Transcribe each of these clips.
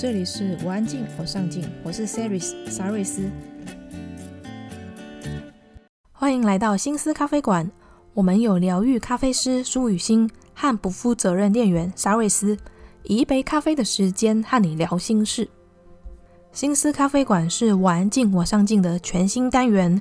这里是我安静，我上进，我是 Saris 沙瑞斯，欢迎来到心思咖啡馆。我们有疗愈咖啡师苏雨欣和不负责任店员沙瑞斯，以一杯咖啡的时间和你聊心事。心思咖啡馆是我安静，我上进的全新单元。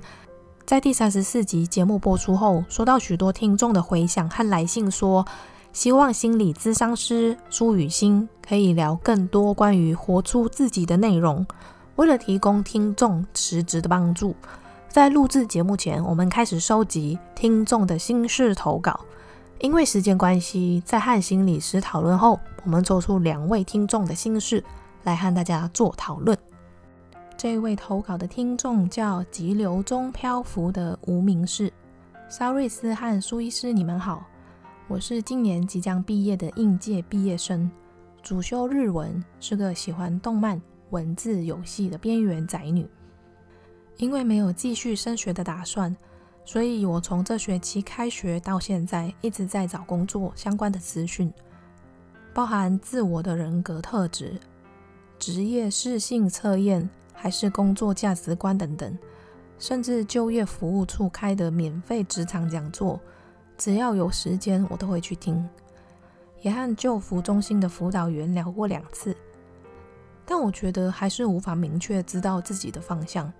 在第三十四集节目播出后，收到许多听众的回响和来信说。希望心理咨商师苏雨欣可以聊更多关于活出自己的内容。为了提供听众实质的帮助，在录制节目前，我们开始收集听众的心事投稿。因为时间关系，在和心理师讨论后，我们抽出两位听众的心事来和大家做讨论。这位投稿的听众叫急流中漂浮的无名氏，沙瑞斯和苏医师，你们好。我是今年即将毕业的应届毕业生，主修日文，是个喜欢动漫、文字游戏的边缘宅女。因为没有继续升学的打算，所以我从这学期开学到现在一直在找工作相关的资讯，包含自我的人格特质、职业适性测验，还是工作价值观等等，甚至就业服务处开的免费职场讲座。只要有时间，我都会去听。也和救服中心的辅导员聊过两次，但我觉得还是无法明确知道自己的方向。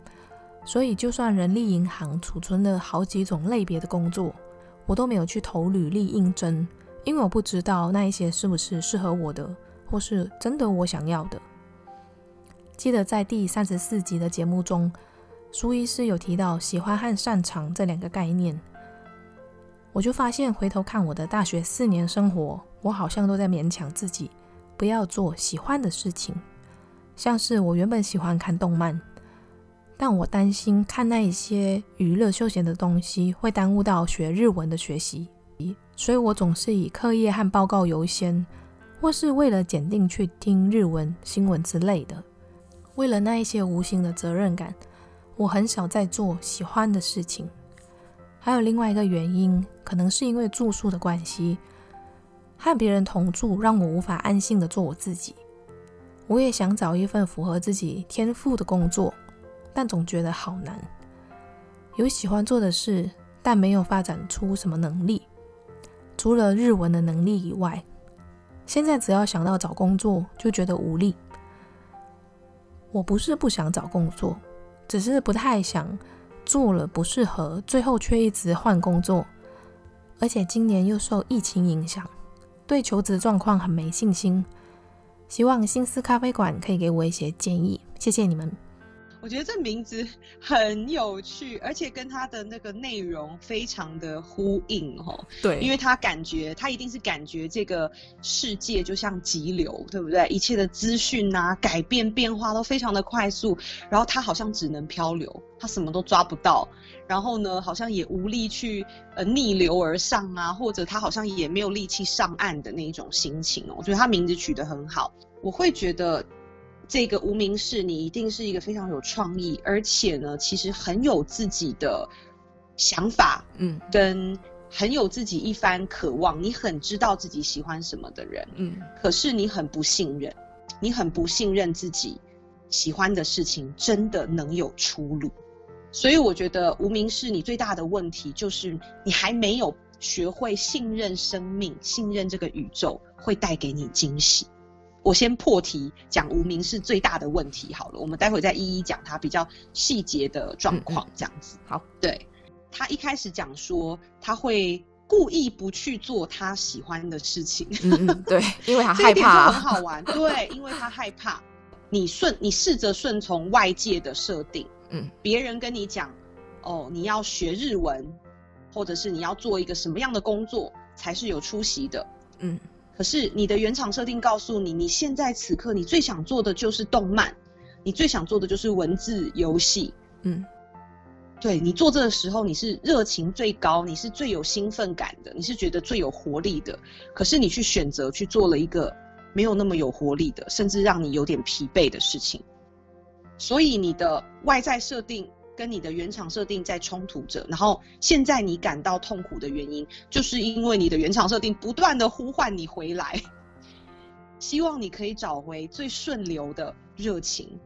所以，就算人力银行储存了好几种类别的工作，我都没有去投履历应征，因为我不知道那一些是不是适合我的，或是真的我想要的。记得在第三十四集的节目中，苏医师有提到喜欢和擅长这两个概念。我就发现，回头看我的大学四年生活，我好像都在勉强自己不要做喜欢的事情。像是我原本喜欢看动漫，但我担心看那一些娱乐休闲的东西会耽误到学日文的学习，所以我总是以课业和报告优先，或是为了检定去听日文新闻之类的。为了那一些无形的责任感，我很少在做喜欢的事情。还有另外一个原因，可能是因为住宿的关系，和别人同住让我无法安心的做我自己。我也想找一份符合自己天赋的工作，但总觉得好难。有喜欢做的事，但没有发展出什么能力，除了日文的能力以外，现在只要想到找工作，就觉得无力。我不是不想找工作，只是不太想。做了不适合，最后却一直换工作，而且今年又受疫情影响，对求职状况很没信心。希望新思咖啡馆可以给我一些建议，谢谢你们。我觉得这名字很有趣，而且跟他的那个内容非常的呼应哦。对，因为他感觉他一定是感觉这个世界就像急流，对不对？一切的资讯啊、改变、变化都非常的快速，然后他好像只能漂流，他什么都抓不到，然后呢，好像也无力去呃逆流而上啊，或者他好像也没有力气上岸的那一种心情哦。我觉得他名字取得很好，我会觉得。这个无名氏，你一定是一个非常有创意，而且呢，其实很有自己的想法，嗯，跟很有自己一番渴望，你很知道自己喜欢什么的人，嗯，可是你很不信任，你很不信任自己喜欢的事情真的能有出路，所以我觉得无名氏你最大的问题就是你还没有学会信任生命，信任这个宇宙会带给你惊喜。我先破题讲无名是最大的问题好了，我们待会再一一讲他比较细节的状况，这样子。好，对，他一开始讲说他会故意不去做他喜欢的事情，对，因为他害怕，很好玩，对，因为他害怕。你顺，你试着顺从外界的设定，嗯，别人跟你讲，哦，你要学日文，或者是你要做一个什么样的工作才是有出息的，嗯。可是你的原厂设定告诉你，你现在此刻你最想做的就是动漫，你最想做的就是文字游戏。嗯，对，你做这个时候，你是热情最高，你是最有兴奋感的，你是觉得最有活力的。可是你去选择去做了一个没有那么有活力的，甚至让你有点疲惫的事情。所以你的外在设定跟你的原厂设定在冲突着，然后现在你感到痛苦的原因，就是因为你的原厂设定不断的呼唤你回来，希望你可以找回最顺流的热情。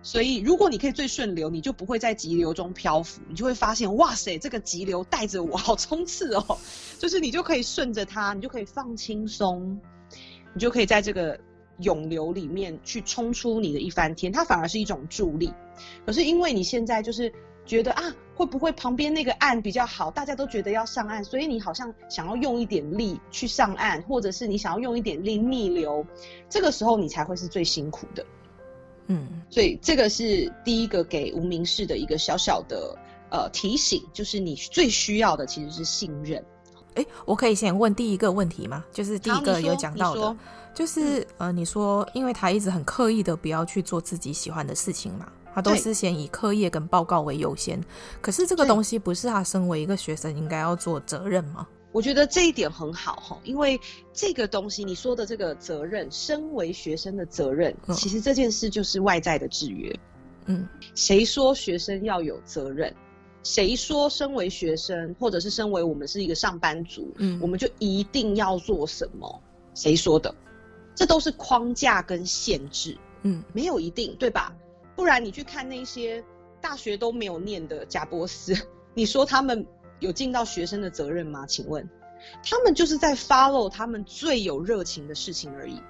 所以，如果你可以最顺流，你就不会在急流中漂浮，你就会发现，哇塞，这个急流带着我，好冲刺哦！就是你就可以顺着它，你就可以放轻松，你就可以在这个涌流里面去冲出你的一番天，它反而是一种助力。可是因为你现在就是觉得啊，会不会旁边那个岸比较好，大家都觉得要上岸，所以你好像想要用一点力去上岸，或者是你想要用一点力逆流，这个时候你才会是最辛苦的。嗯，所以这个是第一个给无名氏的一个小小的呃提醒，就是你最需要的其实是信任。哎，我可以先问第一个问题吗？就是第一个有讲到的，就是呃，你说因为他一直很刻意的不要去做自己喜欢的事情嘛，他都是先以课业跟报告为优先。可是这个东西不是他身为一个学生应该要做责任吗？我觉得这一点很好哈，因为这个东西你说的这个责任，身为学生的责任，其实这件事就是外在的制约。嗯，谁说学生要有责任？谁说身为学生，或者是身为我们是一个上班族，嗯，我们就一定要做什么？谁说的？这都是框架跟限制。嗯，没有一定，对吧？不然你去看那些大学都没有念的贾博斯，你说他们？有尽到学生的责任吗？请问，他们就是在 follow 他们最有热情的事情而已。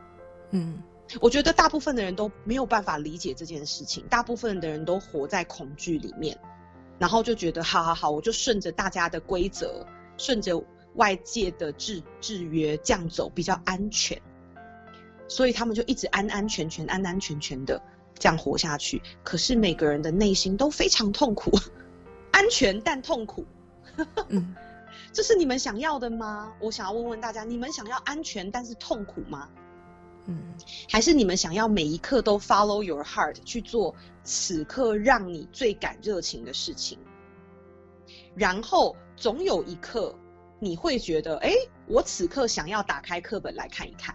嗯，我觉得大部分的人都没有办法理解这件事情，大部分的人都活在恐惧里面，然后就觉得好好好，我就顺着大家的规则，顺着外界的制制约这样走比较安全，所以他们就一直安安全全、安安全全的这样活下去。可是每个人的内心都非常痛苦，安全但痛苦。嗯，这是你们想要的吗？我想要问问大家，你们想要安全但是痛苦吗？嗯，还是你们想要每一刻都 follow your heart 去做此刻让你最感热情的事情？然后总有一刻你会觉得，哎，我此刻想要打开课本来看一看。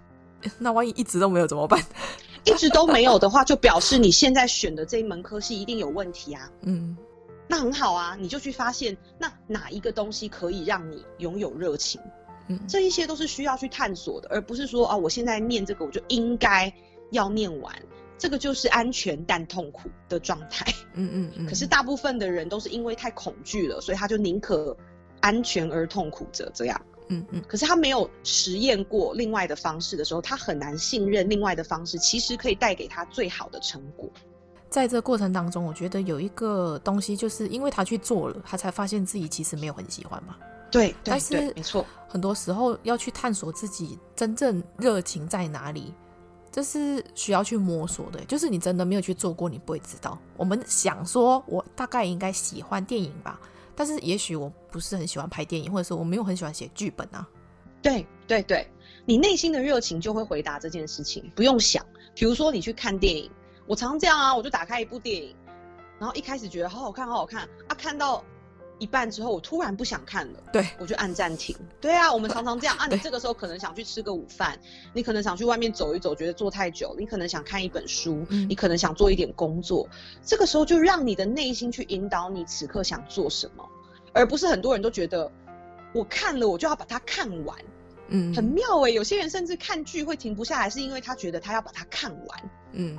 那万一一直都没有怎么办？一直都没有的话，就表示你现在选的这一门科系一定有问题啊。嗯。那很好啊，你就去发现那哪一个东西可以让你拥有热情，嗯，这一些都是需要去探索的，而不是说啊，我现在念这个我就应该要念完，这个就是安全但痛苦的状态，嗯嗯嗯。可是大部分的人都是因为太恐惧了，所以他就宁可安全而痛苦着这样，嗯嗯。可是他没有实验过另外的方式的时候，他很难信任另外的方式其实可以带给他最好的成果。在这过程当中，我觉得有一个东西，就是因为他去做了，他才发现自己其实没有很喜欢嘛。对，对但是没错，很多时候要去探索自己真正热情在哪里，这是需要去摸索的。就是你真的没有去做过，你不会知道。我们想说，我大概应该喜欢电影吧，但是也许我不是很喜欢拍电影，或者说我没有很喜欢写剧本啊。对对对，你内心的热情就会回答这件事情，不用想。比如说你去看电影。我常常这样啊，我就打开一部电影，然后一开始觉得好好看，好好看啊，看到一半之后，我突然不想看了，对，我就按暂停。对啊，我们常常这样。啊，你这个时候可能想去吃个午饭，你可能想去外面走一走，觉得坐太久，你可能想看一本书，嗯，你可能想做一点工作，这个时候就让你的内心去引导你此刻想做什么，而不是很多人都觉得我看了我就要把它看完，嗯，很妙欸，有些人甚至看剧会停不下来，是因为他觉得他要把它看完，嗯。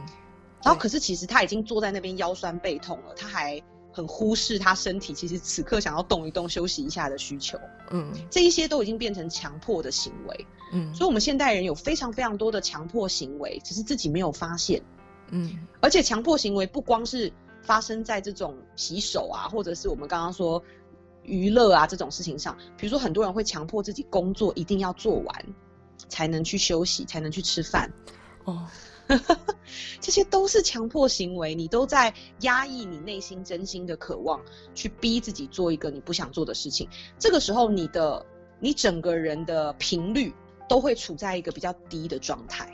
然后，可是其实他已经坐在那边腰酸背痛了，他还很忽视他身体其实此刻想要动一动、休息一下的需求。嗯，这一些都已经变成强迫的行为。嗯，所以我们现代人有非常非常多的强迫行为，只是自己没有发现。嗯，而且强迫行为不光是发生在这种洗手啊，或者是我们刚刚说娱乐啊这种事情上。比如说，很多人会强迫自己工作一定要做完，才能去休息，才能去吃饭。哦。这些都是强迫行为，你都在压抑你内心真心的渴望，去逼自己做一个你不想做的事情。这个时候，你的你整个人的频率都会处在一个比较低的状态。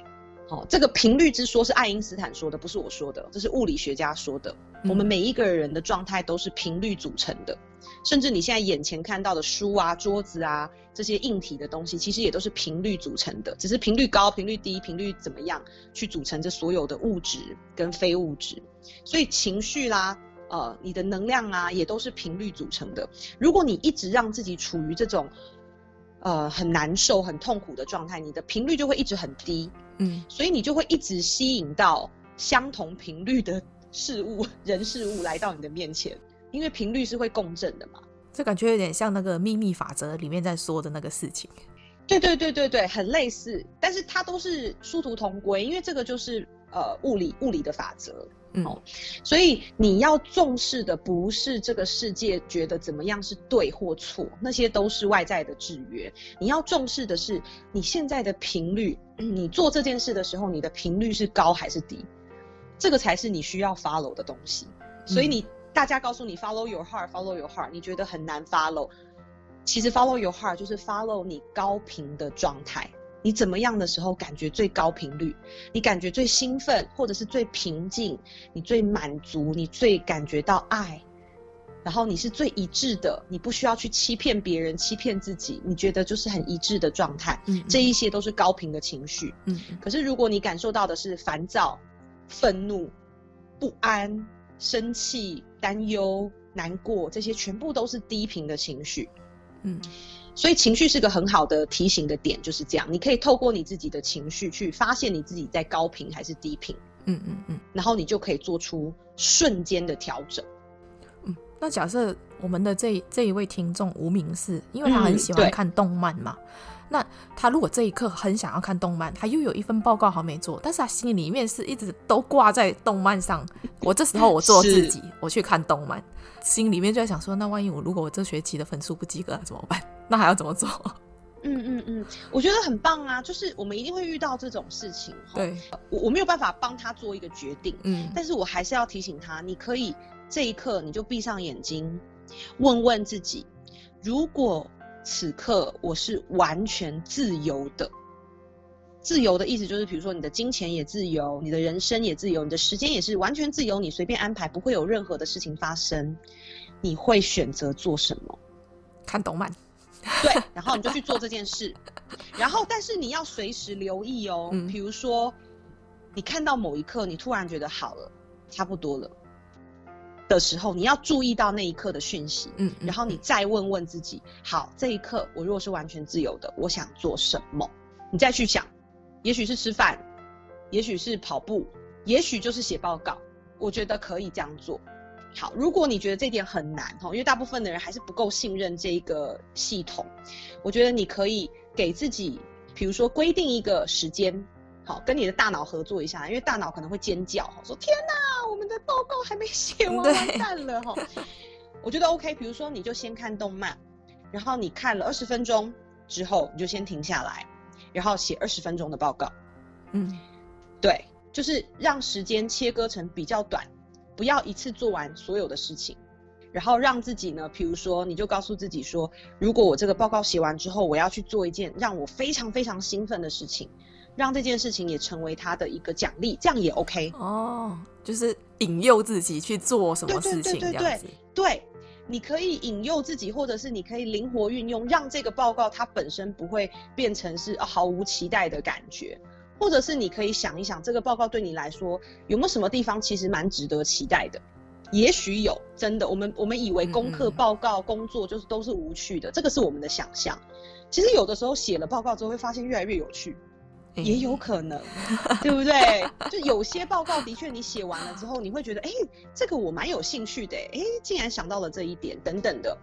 哦，这个频率之说是爱因斯坦说的，不是我说的，这是物理学家说的。我们每一个人的状态都是频率组成的，甚至你现在眼前看到的书啊、桌子啊这些硬体的东西，其实也都是频率组成的，只是频率高、频率低、频率怎么样去组成这所有的物质跟非物质。所以情绪啦，呃，你的能量啊，也都是频率组成的。如果你一直让自己处于这种呃很难受、很痛苦的状态，你的频率就会一直很低。嗯，所以你就会一直吸引到相同频率的事物、人事物来到你的面前，因为频率是会共振的嘛。这感觉有点像那个秘密法则里面在说的那个事情。对对对对对，很类似，但是它都是殊途同归，因为这个就是呃物理物理的法则。嗯，所以你要重视的不是这个世界觉得怎么样是对或错，那些都是外在的制约。你要重视的是你现在的频率，你做这件事的时候，你的频率是高还是低，这个才是你需要 follow 的东西。所以你大家告诉你 follow your heart，follow your heart，你觉得很难 follow，其实 follow your heart 就是 follow 你高频的状态。你怎么样的时候感觉最高频率？你感觉最兴奋，或者是最平静？你最满足？你最感觉到爱？然后你是最一致的，你不需要去欺骗别人、欺骗自己，你觉得就是很一致的状态。嗯，这一些都是高频的情绪。嗯，可是如果你感受到的是烦躁、愤怒、不安、生气、担忧、难过，这些全部都是低频的情绪。嗯。所以情绪是个很好的提醒的点，就是这样。你可以透过你自己的情绪去发现你自己在高频还是低频，嗯嗯嗯，然后你就可以做出瞬间的调整。嗯，那假设我们的这这一位听众无名氏，因为他很喜欢看动漫嘛。嗯那他如果这一刻很想要看动漫，他又有一份报告还没做，但是他心里面是一直都挂在动漫上。我这时候我做自己，我去看动漫，心里面就在想说，那万一我如果我这学期的分数不及格怎么办？那还要怎么做？嗯嗯嗯，我觉得很棒啊，就是我们一定会遇到这种事情。对，我我没有办法帮他做一个决定，嗯，但是我还是要提醒他，你可以这一刻你就闭上眼睛，问问自己，如果。此刻我是完全自由的，自由的意思就是，比如说你的金钱也自由，你的人生也自由，你的时间也是完全自由，你随便安排，不会有任何的事情发生。你会选择做什么？看动漫。对，然后你就去做这件事。然后，但是你要随时留意哦，比如说你看到某一刻，你突然觉得好了，差不多了。的时候，你要注意到那一刻的讯息，嗯，然后你再问问自己，好，这一刻我如果是完全自由的，我想做什么？你再去想，也许是吃饭，也许是跑步，也许就是写报告。我觉得可以这样做。好，如果你觉得这点很难哈，因为大部分的人还是不够信任这一个系统，我觉得你可以给自己，比如说规定一个时间。好，跟你的大脑合作一下，因为大脑可能会尖叫，说天哪，我们的报告还没写完，完蛋了哈。我觉得 OK，比如说你就先看动漫，然后你看了二十分钟之后，你就先停下来，然后写二十分钟的报告。嗯，对，就是让时间切割成比较短，不要一次做完所有的事情，然后让自己呢，比如说你就告诉自己说，如果我这个报告写完之后，我要去做一件让我非常非常兴奋的事情。让这件事情也成为他的一个奖励，这样也 OK 哦。就是引诱自己去做什么事情，这样子。对，对，对，对，对，你可以引诱自己，或者是你可以灵活运用，让这个报告它本身不会变成是毫无期待的感觉，或者是你可以想一想，这个报告对你来说有没有什么地方其实蛮值得期待的？也许有，真的。我们我们以为功课、报告、工作就是都是无趣的，这个是我们的想象。其实有的时候写了报告之后，会发现越来越有趣。也有可能，对不对？就有些报告的确，你写完了之后，你会觉得，哎，这个我蛮有兴趣的，哎，竟然想到了这一点，等等的。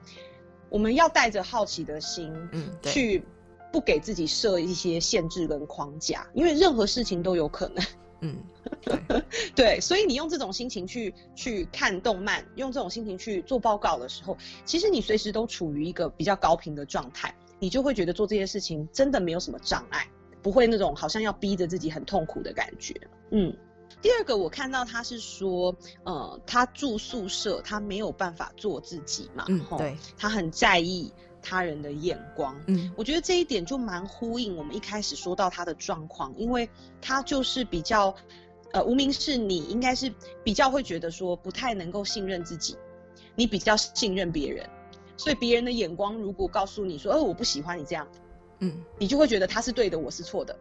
我们要带着好奇的心，嗯，去不给自己设一些限制跟框架，因为任何事情都有可能。嗯，对，对，所以你用这种心情去去看动漫，用这种心情去做报告的时候，其实你随时都处于一个比较高频的状态，你就会觉得做这些事情真的没有什么障碍。不会那种好像要逼着自己很痛苦的感觉。嗯，第二个我看到他是说，呃，他住宿舍，他没有办法做自己嘛。嗯，对，他很在意他人的眼光。嗯，我觉得这一点就蛮呼应我们一开始说到他的状况，因为他就是比较，呃，无名氏你应该是比较会觉得说不太能够信任自己，你比较信任别人，所以别人的眼光如果告诉你说，哦，我不喜欢你这样，嗯，你就会觉得他是对的，我是错的。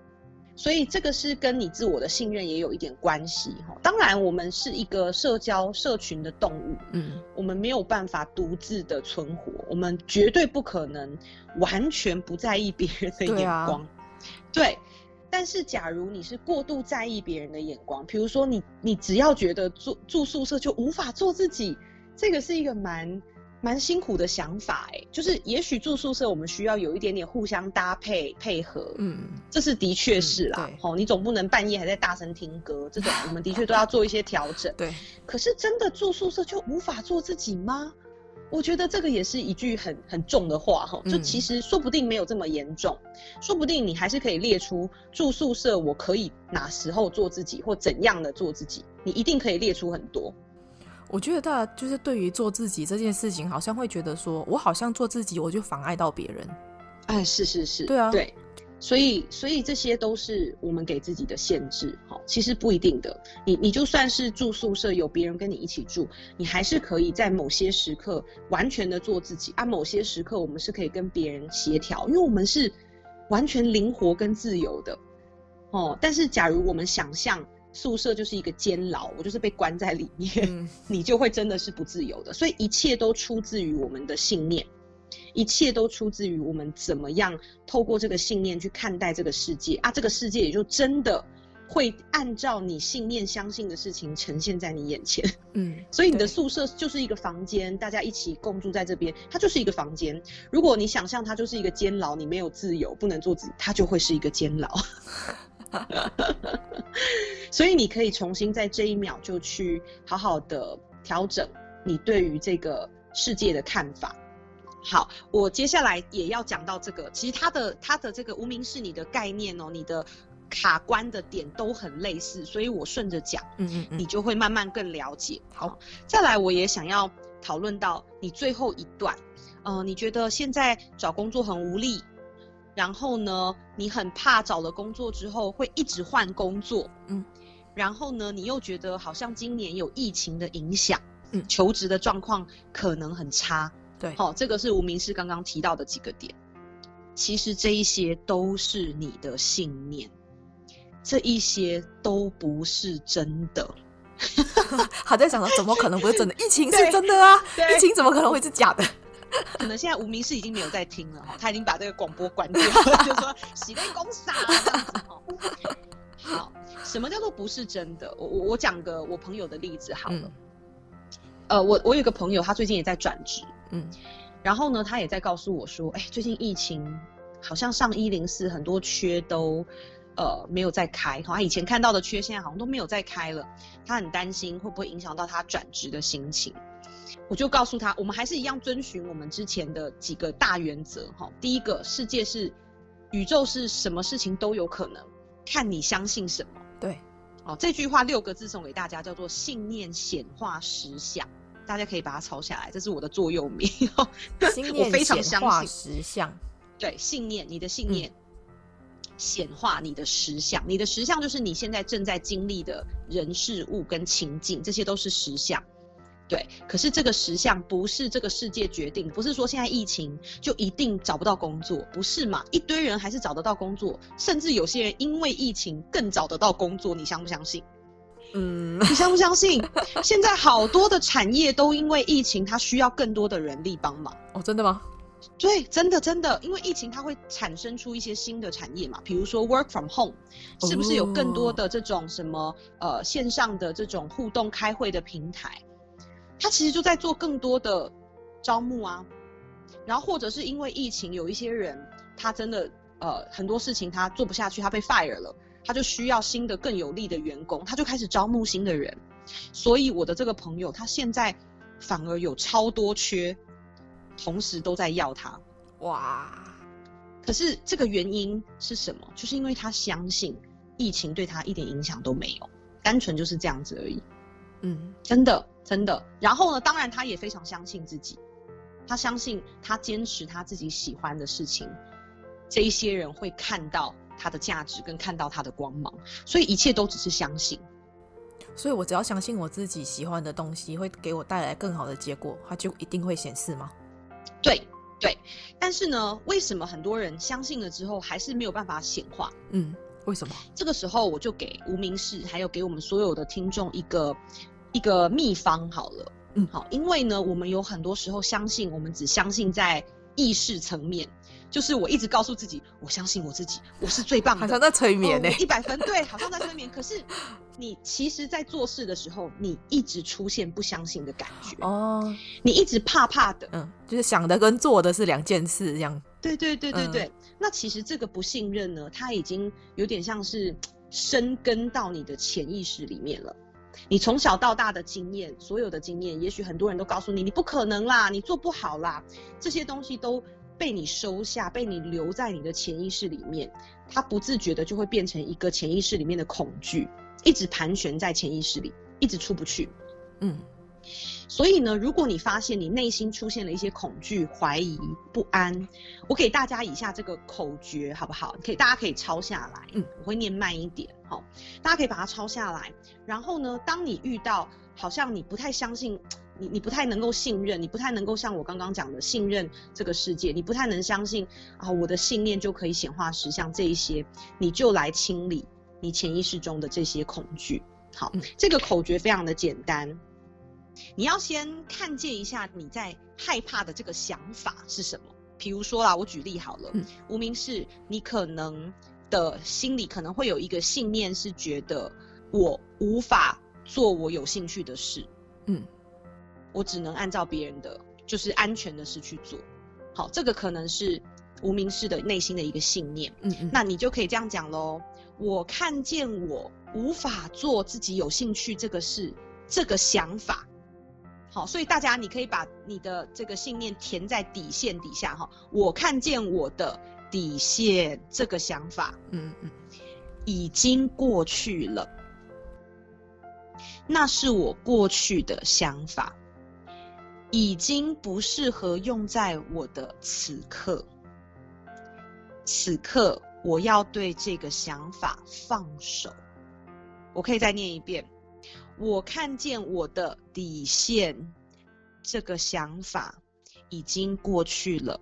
所以这个是跟你自我的信任也有一点关系哈。当然，我们是一个社交社群的动物，嗯，我们没有办法独自的存活，我们绝对不可能完全不在意别人的眼光，对。但是，假如你是过度在意别人的眼光，比如说你你只要觉得住住宿舍就无法做自己，这个是一个蛮。蛮辛苦的想法哎，就是也许住宿舍我们需要有一点点互相搭配配合，嗯，这是的确是啦，吼、嗯，你总不能半夜还在大声听歌，这种我们的确都要做一些调整，对。可是真的住宿舍就无法做自己吗？我觉得这个也是一句很很重的话哈，就其实说不定没有这么严重，嗯，说不定你还是可以列出住宿舍我可以哪时候做自己或怎样的做自己，你一定可以列出很多。我觉得大家就是对于做自己这件事情，好像会觉得说，我好像做自己，我就妨碍到别人。哎，是是是，对啊，对，所以所以这些都是我们给自己的限制。好，其实不一定的。你你就算是住宿舍，有别人跟你一起住，你还是可以在某些时刻完全的做自己。啊，某些时刻我们是可以跟别人协调，因为我们是完全灵活跟自由的。哦，但是假如我们想象。宿舍就是一个监牢，我就是被关在里面，嗯，你就会真的是不自由的。所以一切都出自于我们的信念，一切都出自于我们怎么样透过这个信念去看待这个世界啊，这个世界也就真的会按照你信念相信的事情呈现在你眼前。嗯，所以你的宿舍就是一个房间，大家一起共住在这边，它就是一个房间。如果你想象它就是一个监牢，你没有自由，不能做自己，它就会是一个监牢。所以你可以重新在这一秒就去好好的调整你对于这个世界的看法。好，我接下来也要讲到这个，其实它的它的这个无名氏你的概念哦，你的卡关的点都很类似，所以我顺着讲，嗯嗯嗯，你就会慢慢更了解。好，再来我也想要讨论到你最后一段，呃，你觉得现在找工作很无力？然后呢，你很怕找了工作之后会一直换工作，嗯，然后呢，你又觉得好像今年有疫情的影响，嗯，求职的状况可能很差，对，好，这个是无名氏刚刚提到的几个点。其实这一些都是你的信念，这一些都不是真的。还在想说，怎么可能不是真的？疫情是真的啊，疫情怎么可能会是假的？可能现在无名氏已经没有在听了哈，他已经把这个广播关掉了，就说洗内公傻这样子哈。好，什么叫做不是真的？我我我讲个我朋友的例子好了。嗯、呃，我我有个朋友，他最近也在转职，嗯，然后呢，他也在告诉我说，哎、欸，最近疫情好像上一零四很多缺都呃没有再开，他以前看到的缺现在好像都没有再开了，他很担心会不会影响到他转职的心情。我就告诉他，我们还是一样遵循我们之前的几个大原则哈。第一个，世界是宇宙，是什么事情都有可能，看你相信什么。对，哦，这句话六个字送给大家，叫做信念显化实相，大家可以把它抄下来，这是我的座右铭。我非常相信实相，对，信念，你的信念显化你的实相，你的实相就是你现在正在经历的人事物跟情境，这些都是实相。对，可是这个实相不是这个世界决定，不是说现在疫情就一定找不到工作，不是嘛？一堆人还是找得到工作，甚至有些人因为疫情更找得到工作，你相不相信？嗯，你相不相信？现在好多的产业都因为疫情，它需要更多的人力帮忙。哦，真的吗？对，真的真的，因为疫情它会产生出一些新的产业嘛，比如说 work from home，是不是有更多的这种什么呃线上的这种互动开会的平台？他其实就在做更多的招募啊，然后或者是因为疫情，有一些人他真的呃很多事情他做不下去，他被 fire 了，他就需要新的更有力的员工，他就开始招募新的人。所以我的这个朋友他现在反而有超多缺，同时都在要他。哇！可是这个原因是什么？就是因为他相信疫情对他一点影响都没有，单纯就是这样子而已。嗯，真的。真的，然后呢？当然，他也非常相信自己，他相信他坚持他自己喜欢的事情，这一些人会看到他的价值跟看到他的光芒，所以一切都只是相信。所以我只要相信我自己喜欢的东西会给我带来更好的结果，它就一定会显示吗？对对，但是呢，为什么很多人相信了之后还是没有办法显化？嗯，为什么？这个时候我就给无名氏还有给我们所有的听众一个一个秘方好了。嗯，好，因为呢，我们有很多时候相信，我们只相信在意识层面。就是我一直告诉自己，我相信我自己，我是最棒的，好像在催眠呢、欸，一百分，对，好像在催眠。可是你其实，在做事的时候，你一直出现不相信的感觉哦，你一直怕怕的，嗯，就是想的跟做的是两件事，这样。对对对对对。嗯、那其实这个不信任呢，它已经有点像是深根到你的潜意识里面了。你从小到大的经验，所有的经验，也许很多人都告诉你，你不可能啦，你做不好啦，这些东西都。被你收下，被你留在你的潜意识里面，它不自觉的就会变成一个潜意识里面的恐惧，一直盘旋在潜意识里，一直出不去。嗯，所以呢，如果你发现你内心出现了一些恐惧、怀疑、不安，我给大家以下这个口诀，好不好？可以，大家可以抄下来。嗯，我会念慢一点，好，大家可以把它抄下来。然后呢，当你遇到好像你不太相信。你你不太能够信任，你不太能够像我刚刚讲的信任这个世界，你不太能相信啊，我的信念就可以显化实像这一些，你就来清理你潜意识中的这些恐惧。好，这个口诀非常的简单，你要先看见一下你在害怕的这个想法是什么。比如说啦，我举例好了，嗯、无名氏，你可能的心里可能会有一个信念，是觉得我无法做我有兴趣的事。嗯。我只能按照别人的，就是安全的事去做。好，这个可能是无名氏的内心的一个信念。嗯嗯，那你就可以这样讲喽。我看见我无法做自己有兴趣这个事，这个想法。好，所以大家你可以把你的这个信念填在底线底下哈。我看见我的底线这个想法，嗯嗯，已经过去了。那是我过去的想法。已经不适合用在我的此刻。此刻，我要对这个想法放手。我可以再念一遍：我看见我的底线，这个想法已经过去了。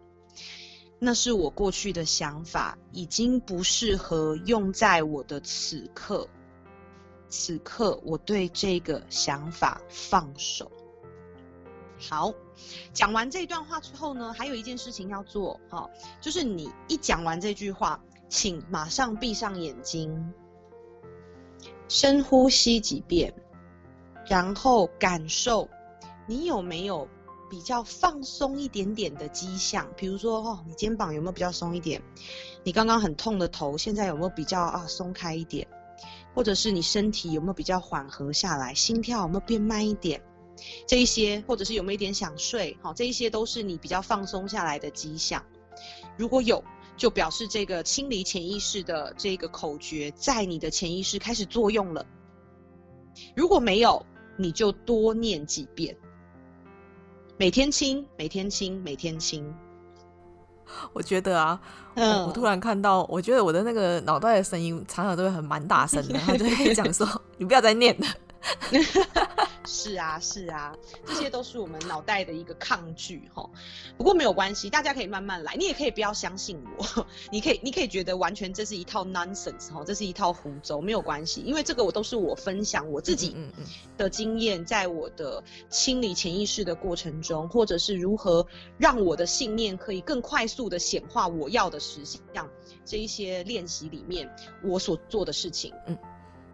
那是我过去的想法，已经不适合用在我的此刻。此刻，我对这个想法放手。好，讲完这段话之后呢，还有一件事情要做，哈，就是你一讲完这句话，请马上闭上眼睛，深呼吸几遍，然后感受你有没有比较放松一点点的迹象，比如说，哦，你肩膀有没有比较松一点？你刚刚很痛的头，现在有没有比较啊松开一点？或者是你身体有没有比较缓和下来？心跳有没有变慢一点？这一些，或者是有没有一点想睡，好，这一些都是你比较放松下来的迹象。如果有，就表示这个清理潜意识的这个口诀在你的潜意识开始作用了。如果没有，你就多念几遍，每天清，每天清，每天清。我觉得啊，嗯，我突然看到，我觉得我的那个脑袋的声音常常都会很蛮大声的，他就会讲说：“你不要再念了。” 是啊，是啊，这些都是我们脑袋的一个抗拒哈。不过没有关系，大家可以慢慢来。你也可以不要相信我，你可以，你可以觉得完全这是一套 nonsense 哈，这是一套胡诌，没有关系。因为这个我都是我分享我自己的经验，在我的清理潜意识的过程中，或者是如何让我的信念可以更快速的显化我要的实相，这一些练习里面我所做的事情，嗯。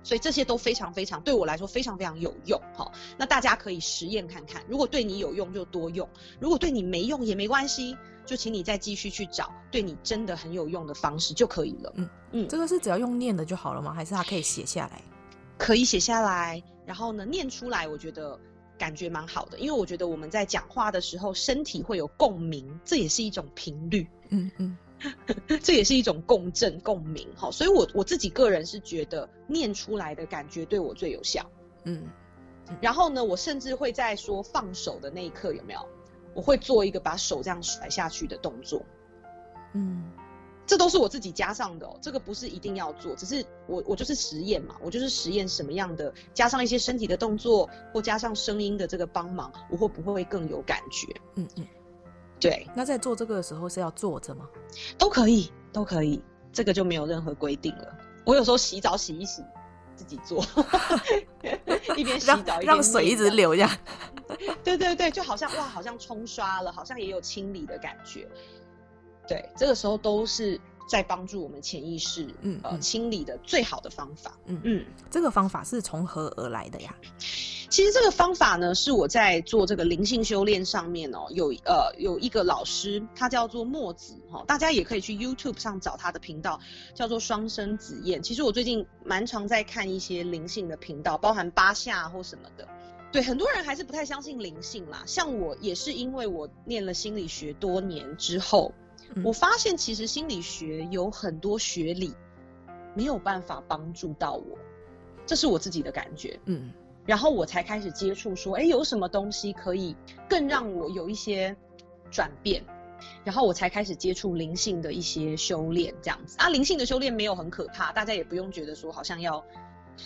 所以这些都非常非常对我来说非常非常有用，好，那大家可以实验看看，如果对你有用就多用，如果对你没用也没关系，就请你再继续去找对你真的很有用的方式就可以了。嗯嗯，这个是只要用念的就好了吗？还是它可以写下来？可以写下来，然后呢，念出来，我觉得感觉蛮好的，因为我觉得我们在讲话的时候身体会有共鸣，这也是一种频率。嗯嗯。这也是一种共振共鸣，好，所以我我自己个人是觉得念出来的感觉对我最有效，嗯，然后呢，我甚至会在说放手的那一刻有没有？我会做一个把手这样甩下去的动作。嗯。这都是我自己加上的哦，这个不是一定要做，只是我我就是实验嘛，我就是实验什么样的，加上一些身体的动作，或加上声音的这个帮忙，我会不会更有感觉？嗯嗯，对。那在做这个的时候是要坐着吗？都可以，都可以，这个就没有任何规定了。我有时候洗澡洗一洗，自己做，一边洗澡一边让水一直流这样。对对对，就好像哇，好像冲刷了，好像也有清理的感觉。对，这个时候都是在帮助我们潜意识，嗯，呃，清理的最好的方法。嗯嗯，这个方法是从何而来的呀？其实这个方法呢，是我在做这个灵性修炼上面哦，有呃有一个老师，他叫做墨子哈，大家也可以去 YouTube 上找他的频道，叫做双生子燕。其实我最近蛮常在看一些灵性的频道，包含八下或什么的。对，很多人还是不太相信灵性啦，像我也是因为我念了心理学多年之后。我发现其实心理学有很多学理没有办法帮助到我，这是我自己的感觉。嗯，然后我才开始接触，说，哎，有什么东西可以更让我有一些转变，然后我才开始接触灵性的一些修炼，这样子啊。灵性的修炼没有很可怕，大家也不用觉得说好像要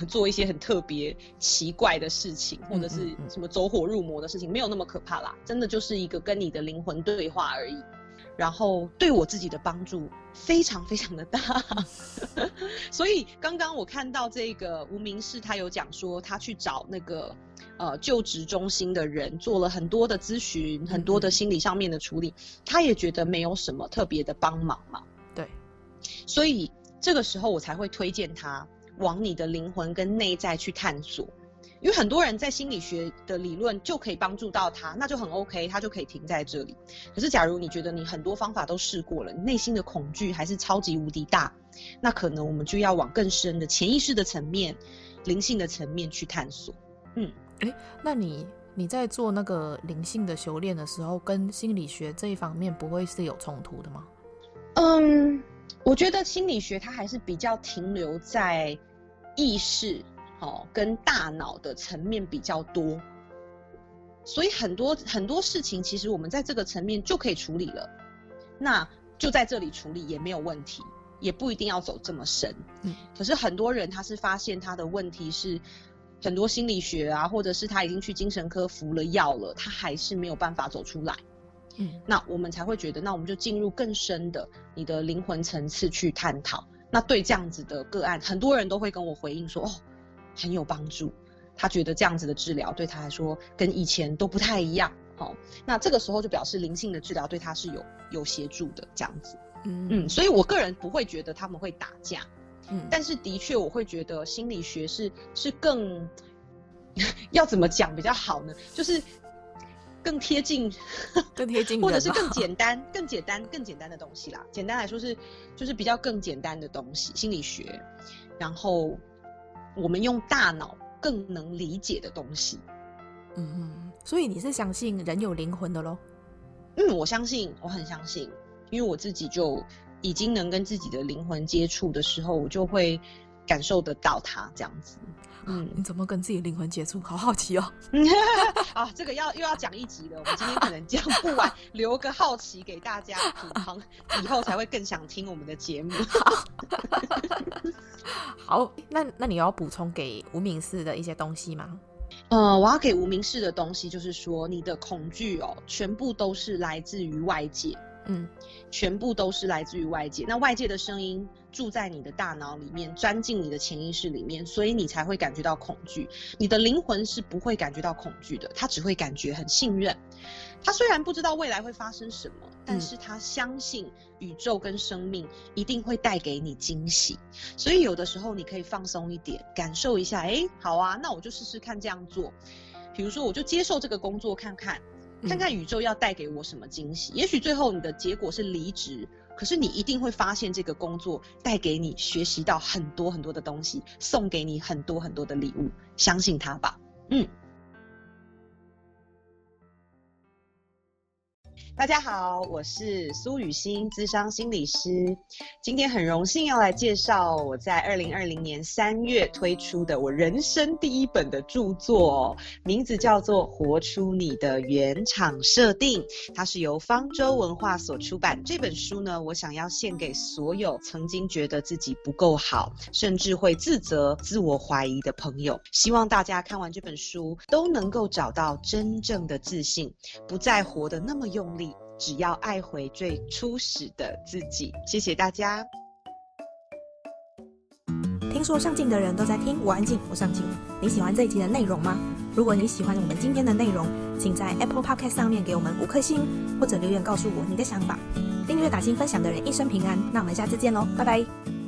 做一些很特别奇怪的事情，或者是什么走火入魔的事情，没有那么可怕啦。真的就是一个跟你的灵魂对话而已。然后对我自己的帮助非常非常的大，所以刚刚我看到这个无名氏，他有讲说他去找那个呃就职中心的人做了很多的咨询，很多的心理上面的处理，他也觉得没有什么特别的帮忙嘛。对，所以这个时候我才会推荐他往你的灵魂跟内在去探索。因为很多人在心理学的理论就可以帮助到他，那就很 OK，他就可以停在这里。可是，假如你觉得你很多方法都试过了，你内心的恐惧还是超级无敌大，那可能我们就要往更深的潜意识的层面、灵性的层面去探索。嗯，诶，那你你在做那个灵性的修炼的时候，跟心理学这一方面不会是有冲突的吗？嗯，我觉得心理学它还是比较停留在意识。哦，跟大脑的层面比较多，所以很多很多事情，其实我们在这个层面就可以处理了，那就在这里处理也没有问题，也不一定要走这么深。嗯，可是很多人他是发现他的问题是很多心理学啊，或者是他已经去精神科服了药了，他还是没有办法走出来。嗯，那我们才会觉得，那我们就进入更深的你的灵魂层次去探讨。那对这样子的个案，很多人都会跟我回应说，哦。很有帮助，他觉得这样子的治疗对他来说跟以前都不太一样。哦，那这个时候就表示灵性的治疗对他是有有协助的，这样子。嗯嗯，所以我个人不会觉得他们会打架，嗯，但是的确我会觉得心理学是是更 要怎么讲比较好呢？就是更贴近，更贴近，或者是更简单、更简单、更简单的东西啦。简单来说是就是比较更简单的东西，心理学，然后。我们用大脑更能理解的东西，嗯嗯，所以你是相信人有灵魂的喽？嗯，我相信，我很相信，因为我自己就已经能跟自己的灵魂接触的时候，我就会感受得到它这样子。嗯，你怎么跟自己灵魂接触？好好奇哦。啊，这个要又要讲一集了，我们今天可能讲不完，留个好奇给大家以后才会更想听我们的节目。好，那那你要补充给无名氏的一些东西吗？呃，我要给无名氏的东西就是说，你的恐惧哦，全部都是来自于外界。嗯，全部都是来自于外界。那外界的声音住在你的大脑里面，钻进你的潜意识里面，所以你才会感觉到恐惧。你的灵魂是不会感觉到恐惧的，他只会感觉很信任。他虽然不知道未来会发生什么，但是他相信宇宙跟生命一定会带给你惊喜。所以有的时候你可以放松一点，感受一下。哎，好啊，那我就试试看这样做。比如说，我就接受这个工作看看。看看宇宙要带给我什么惊喜？也许最后你的结果是离职，可是你一定会发现这个工作带给你学习到很多很多的东西，送给你很多很多的礼物。相信它吧。嗯。大家好，我是苏雨欣，资商心理师。今天很荣幸要来介绍我在二零二零年三月推出的我人生第一本的著作，名字叫做《活出你的原厂设定》，它是由方舟文化所出版。这本书呢，我想要献给所有曾经觉得自己不够好，甚至会自责、自我怀疑的朋友。希望大家看完这本书，都能够找到真正的自信，不再活得那么用力。只要爱回最初始的自己。谢谢大家。听说上进的人都在听，我安静，我上进。你喜欢这一集的内容吗？如果你喜欢我们今天的内容，请在 Apple Podcast 上面给我们五颗星，或者留言告诉我你的想法。订阅、打新、分享的人一生平安。那我们下次见喽，拜拜。